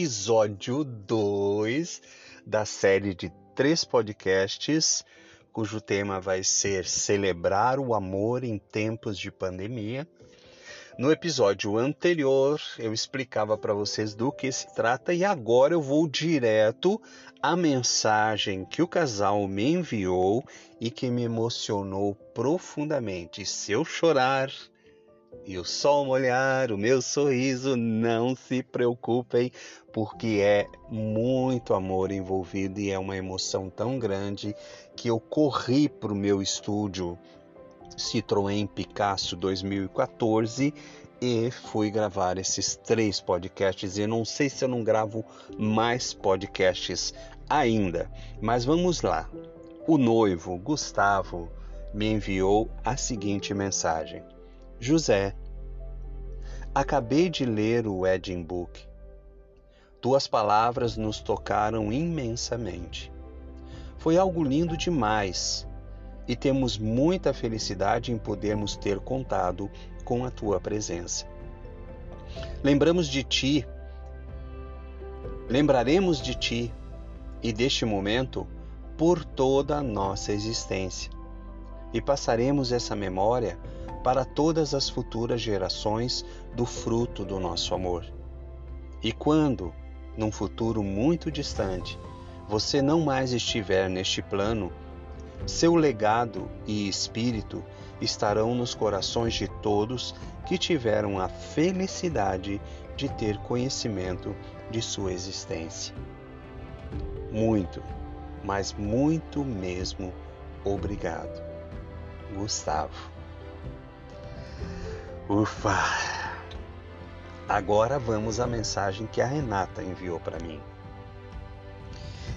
Episódio 2 da série de três podcasts, cujo tema vai ser Celebrar o Amor em Tempos de Pandemia. No episódio anterior, eu explicava para vocês do que se trata e agora eu vou direto à mensagem que o casal me enviou e que me emocionou profundamente. Se eu chorar, e o sol molhar o meu sorriso, não se preocupem, porque é muito amor envolvido e é uma emoção tão grande que eu corri para o meu estúdio Citroën Picasso 2014 e fui gravar esses três podcasts. E não sei se eu não gravo mais podcasts ainda, mas vamos lá. O noivo Gustavo me enviou a seguinte mensagem. José, acabei de ler o Wedding Book. Tuas palavras nos tocaram imensamente. Foi algo lindo demais e temos muita felicidade em podermos ter contado com a tua presença. Lembramos de ti, lembraremos de ti e deste momento por toda a nossa existência. E passaremos essa memória para todas as futuras gerações do fruto do nosso amor. E quando, num futuro muito distante, você não mais estiver neste plano, seu legado e espírito estarão nos corações de todos que tiveram a felicidade de ter conhecimento de sua existência. Muito, mas muito mesmo obrigado. Gustavo. Ufa! Agora vamos à mensagem que a Renata enviou para mim.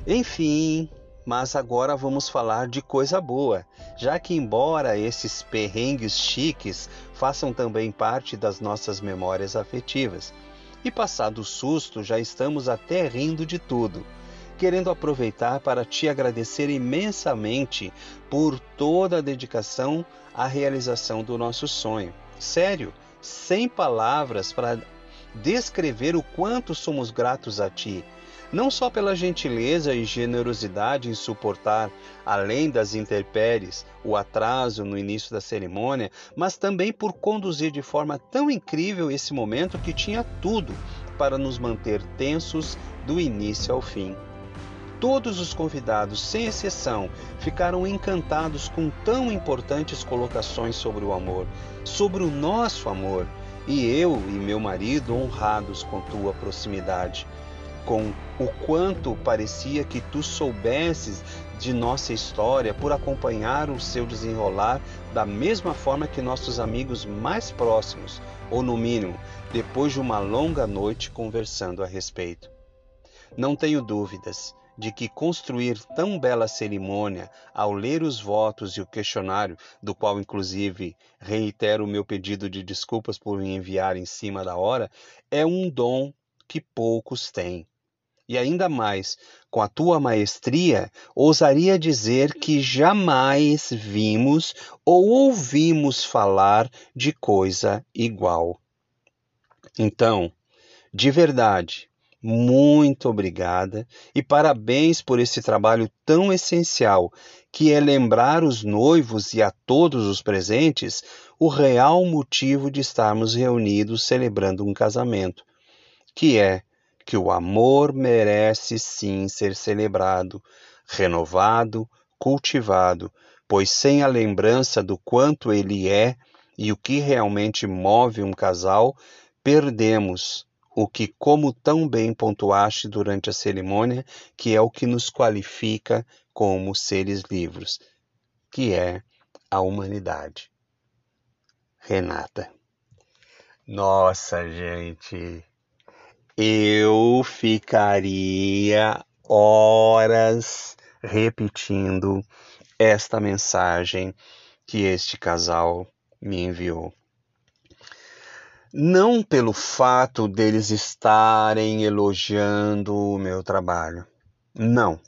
Enfim, mas agora vamos falar de coisa boa, já que, embora esses perrengues chiques façam também parte das nossas memórias afetivas, e passado o susto já estamos até rindo de tudo, querendo aproveitar para te agradecer imensamente por toda a dedicação à realização do nosso sonho sério, sem palavras para descrever o quanto somos gratos a Ti, não só pela gentileza e generosidade em suportar, além das intempéries, o atraso no início da cerimônia, mas também por conduzir de forma tão incrível esse momento que tinha tudo para nos manter tensos do início ao fim. Todos os convidados, sem exceção, ficaram encantados com tão importantes colocações sobre o amor, sobre o nosso amor, e eu e meu marido honrados com tua proximidade, com o quanto parecia que tu soubesses de nossa história por acompanhar o seu desenrolar da mesma forma que nossos amigos mais próximos, ou no mínimo, depois de uma longa noite conversando a respeito. Não tenho dúvidas de que construir tão bela cerimônia ao ler os votos e o questionário, do qual inclusive reitero o meu pedido de desculpas por me enviar em cima da hora, é um dom que poucos têm. E ainda mais, com a tua maestria, ousaria dizer que jamais vimos ou ouvimos falar de coisa igual. Então, de verdade, muito obrigada e parabéns por esse trabalho tão essencial, que é lembrar os noivos e a todos os presentes o real motivo de estarmos reunidos celebrando um casamento, que é que o amor merece sim ser celebrado, renovado, cultivado, pois sem a lembrança do quanto ele é e o que realmente move um casal, perdemos o que, como tão bem pontuaste durante a cerimônia, que é o que nos qualifica como seres livres, que é a humanidade. Renata. Nossa, gente, eu ficaria horas repetindo esta mensagem que este casal me enviou. Não pelo fato deles estarem elogiando o meu trabalho. Não.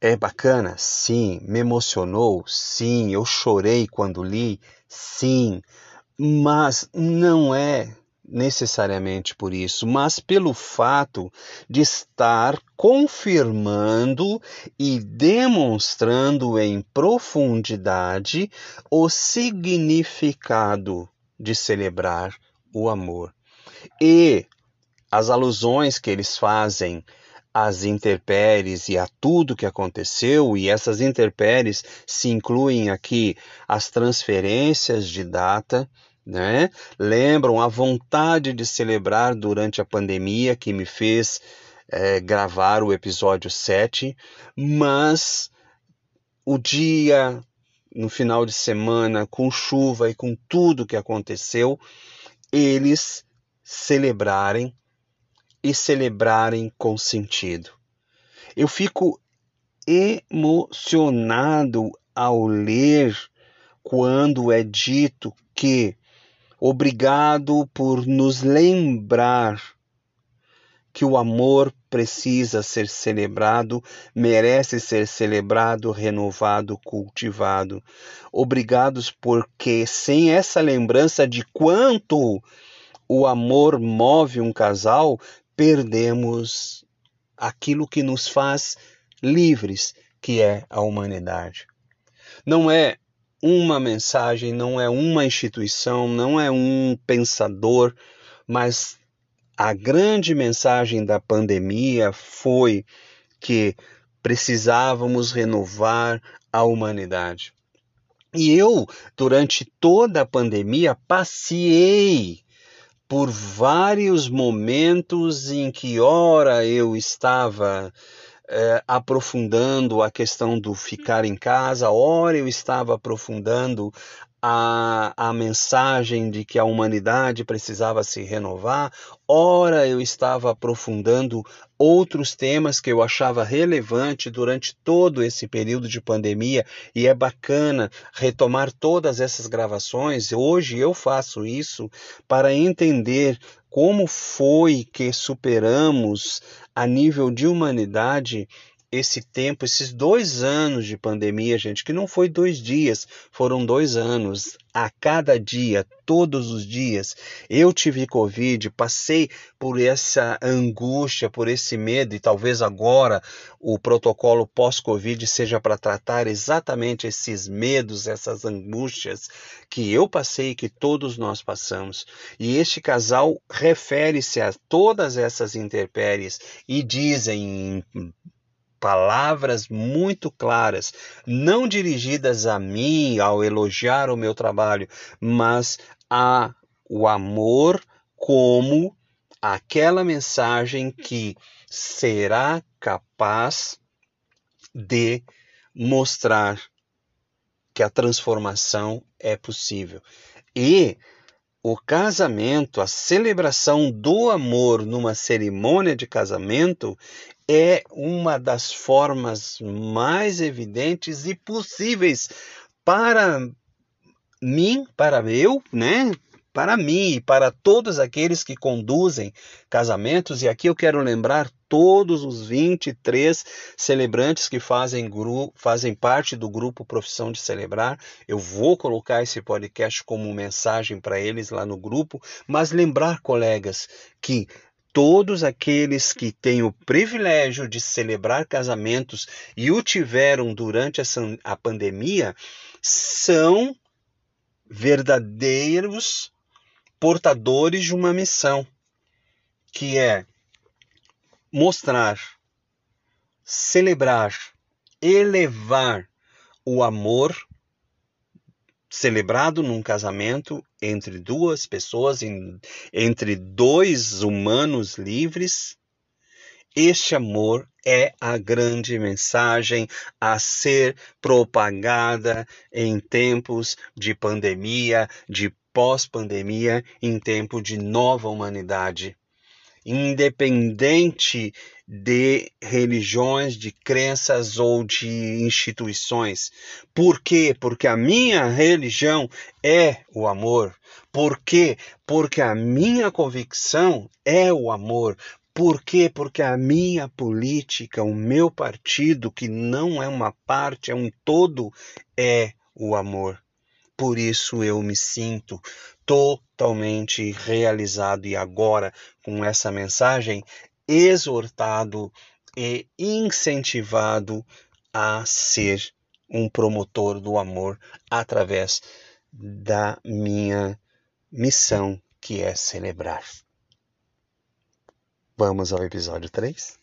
É bacana? Sim. Me emocionou? Sim. Eu chorei quando li? Sim. Mas não é necessariamente por isso, mas pelo fato de estar confirmando e demonstrando em profundidade o significado de celebrar o amor. E as alusões que eles fazem às interpéries e a tudo que aconteceu, e essas interpéries se incluem aqui as transferências de data, né? Lembram a vontade de celebrar durante a pandemia que me fez é, gravar o episódio 7, mas o dia no final de semana, com chuva e com tudo que aconteceu, eles celebrarem e celebrarem com sentido. Eu fico emocionado ao ler quando é dito que Obrigado por nos lembrar que o amor precisa ser celebrado, merece ser celebrado, renovado, cultivado. Obrigados porque sem essa lembrança de quanto o amor move um casal, perdemos aquilo que nos faz livres, que é a humanidade. Não é uma mensagem, não é uma instituição, não é um pensador, mas a grande mensagem da pandemia foi que precisávamos renovar a humanidade. E eu, durante toda a pandemia, passei por vários momentos em que, ora, eu estava é, aprofundando a questão do ficar em casa, ora eu estava aprofundando a, a mensagem de que a humanidade precisava se renovar, ora eu estava aprofundando outros temas que eu achava relevante durante todo esse período de pandemia e é bacana retomar todas essas gravações. Hoje eu faço isso para entender como foi que superamos a nível de humanidade esse tempo, esses dois anos de pandemia, gente, que não foi dois dias, foram dois anos. A cada dia, todos os dias, eu tive Covid, passei por essa angústia, por esse medo, e talvez agora o protocolo pós-Covid seja para tratar exatamente esses medos, essas angústias que eu passei, que todos nós passamos. E este casal refere-se a todas essas intempéries e dizem palavras muito claras, não dirigidas a mim ao elogiar o meu trabalho, mas a o amor como aquela mensagem que será capaz de mostrar que a transformação é possível. E o casamento, a celebração do amor numa cerimônia de casamento é uma das formas mais evidentes e possíveis para mim, para eu, né? Para mim e para todos aqueles que conduzem casamentos, e aqui eu quero lembrar todos os 23 celebrantes que fazem, fazem parte do grupo Profissão de Celebrar. Eu vou colocar esse podcast como mensagem para eles lá no grupo, mas lembrar, colegas, que todos aqueles que têm o privilégio de celebrar casamentos e o tiveram durante a pandemia são verdadeiros portadores de uma missão, que é mostrar, celebrar, elevar o amor celebrado num casamento entre duas pessoas, entre dois humanos livres, Este amor é a grande mensagem a ser propagada em tempos de pandemia, de pós-pandemia, em tempo de nova humanidade. Independente de religiões, de crenças ou de instituições. Por quê? Porque a minha religião é o amor. Por quê? Porque a minha convicção é o amor. Por quê? Porque a minha política, o meu partido, que não é uma parte, é um todo, é o amor. Por isso eu me sinto totalmente realizado e agora com essa mensagem exortado e incentivado a ser um promotor do amor através da minha missão, que é celebrar. Vamos ao episódio 3?